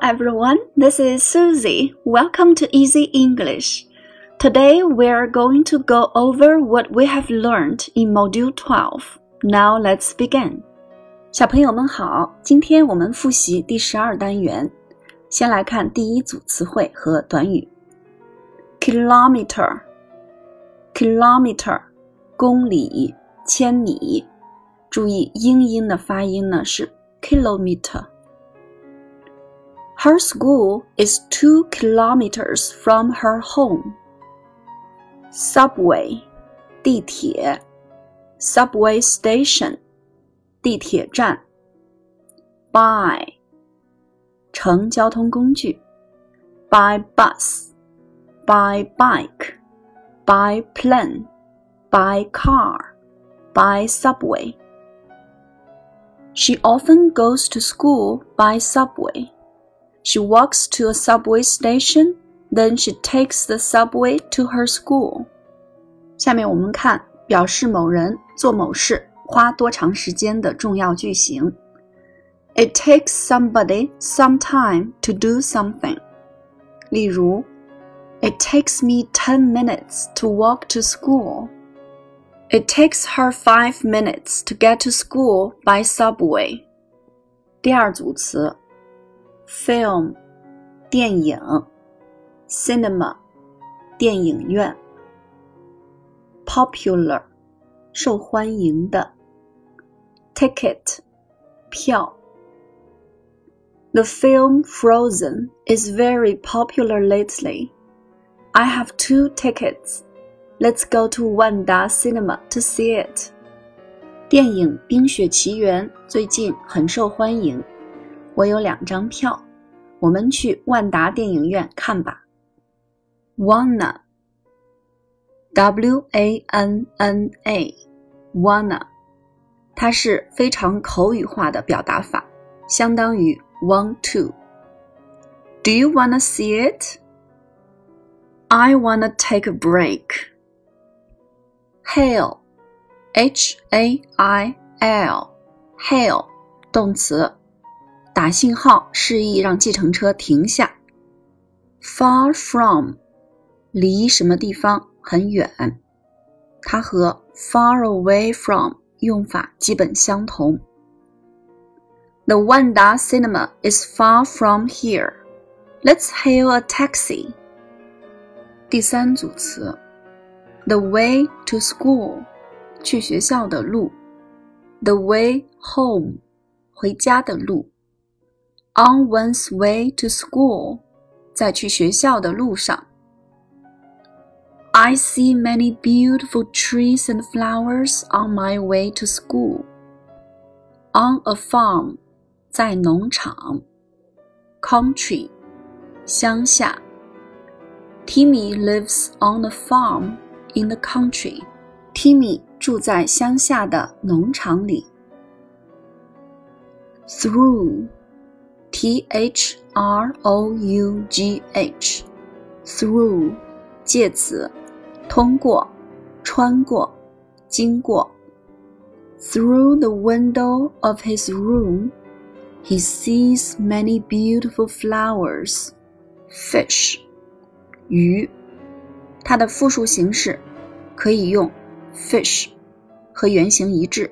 everyone, this is Susie. Welcome to Easy English. Today we're going to go over what we have learned in Module 12. Now let's begin. 小朋友们好，今天我们复习第十二单元。先来看第一组词汇和短语。Kilometer，kilometer，公里、千米。注意英音的发音呢是 kilometer。 her school is two kilometers from her home. Subway, 地铁 subway station, 地铁站 by 乘交通工具 by bus, by bike, by plane, by car, by subway. She often goes to school by subway. She walks to a subway station, then she takes the subway to her school. 下面我们看表示某人做某事花多长时间的重要句型。It takes somebody some time to do something. 例如，It takes me ten minutes to walk to school. It takes her five minutes to get to school by subway. 第二组词 film 电影，cinema 电影院，popular 受欢迎的，ticket 票。The film Frozen is very popular lately. I have two tickets. Let's go to Wanda Cinema to see it. 电影《冰雪奇缘》最近很受欢迎。 我有两张票，我们去万达电影院看吧。Wanna，W A N N A，Wanna，它是非常口语化的表达法，相当于 want to。Do you wanna see it? I wanna take a break. Hail, H A I L, hail，动词。打信号，示意让计程车停下。Far from，离什么地方很远，它和 far away from 用法基本相同。The Wanda Cinema is far from here. Let's hail a taxi. 第三组词，the way to school，去学校的路；the way home，回家的路。on one's way to school，在去学校的路上。I see many beautiful trees and flowers on my way to school. On a farm，在农场。Country，乡下。Timmy lives on a farm in the country. Timmy 住在乡下的农场里。Through。 T H R O U G H through 介词，通过，穿过，经过。Through the window of his room, he sees many beautiful flowers. Fish 鱼，它的复数形式可以用 fish 和原形一致，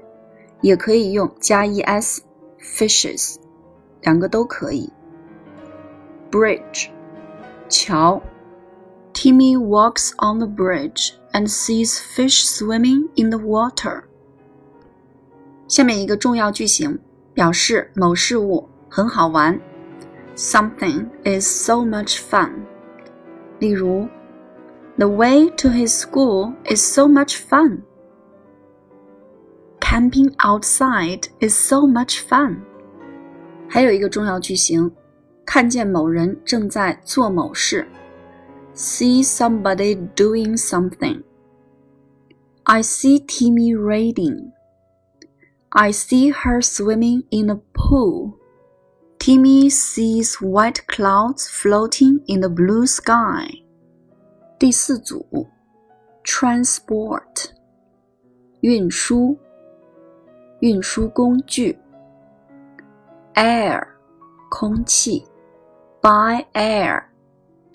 也可以用加 es fishes。 两个都可以。Bridge，桥。Timmy walks on the bridge and sees fish swimming in the water。下面一个重要句型表示某事物很好玩。Something is so much fun。例如，The way to his school is so much fun。Camping outside is so much fun。 还有一个重要句型，看见某人正在做某事，see somebody doing something。I see Timmy reading. I see her swimming in a pool. Timmy sees white clouds floating in the blue sky. 第四组，transport，运输，运输工具。 air，空气 by air，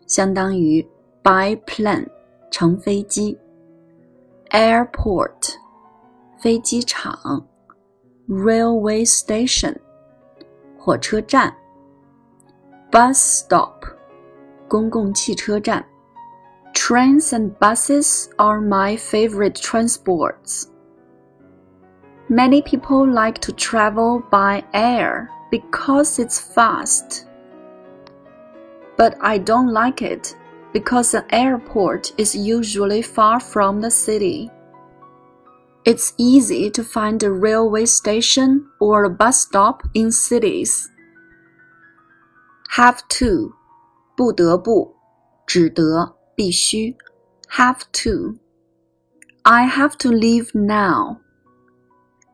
相当于 by plane，乘飞机。airport，飞机场。railway station，火车站。bus stop，公共汽车站。Trains and buses are my favorite transports. Many people like to travel by air because it's fast. But I don't like it because an airport is usually far from the city. It's easy to find a railway station or a bus stop in cities. Have to 不得不，只得，必须。Have to. I have to leave now.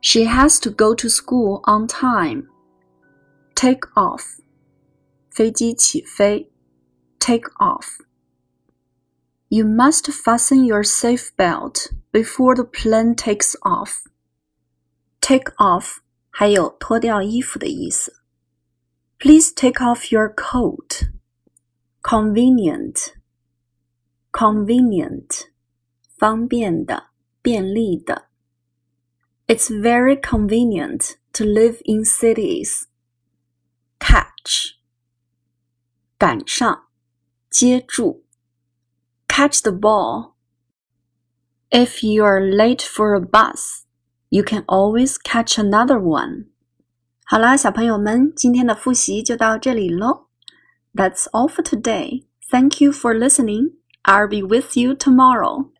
She has to go to school on time. Take off. 飞机起飞。Take off. You must fasten your safe belt before the plane takes off. Take off 还有脱掉衣服的意思。Please take off your coat. Convenient. Convenient. 方便的，便利的。it's very convenient to live in cities. Catch 赶上，接住。Catch the ball. If you are late for a bus, you can always catch another one. 好啦，小朋友们，今天的复习就到这里喽。That's all for today. Thank you for listening. I'll be with you tomorrow.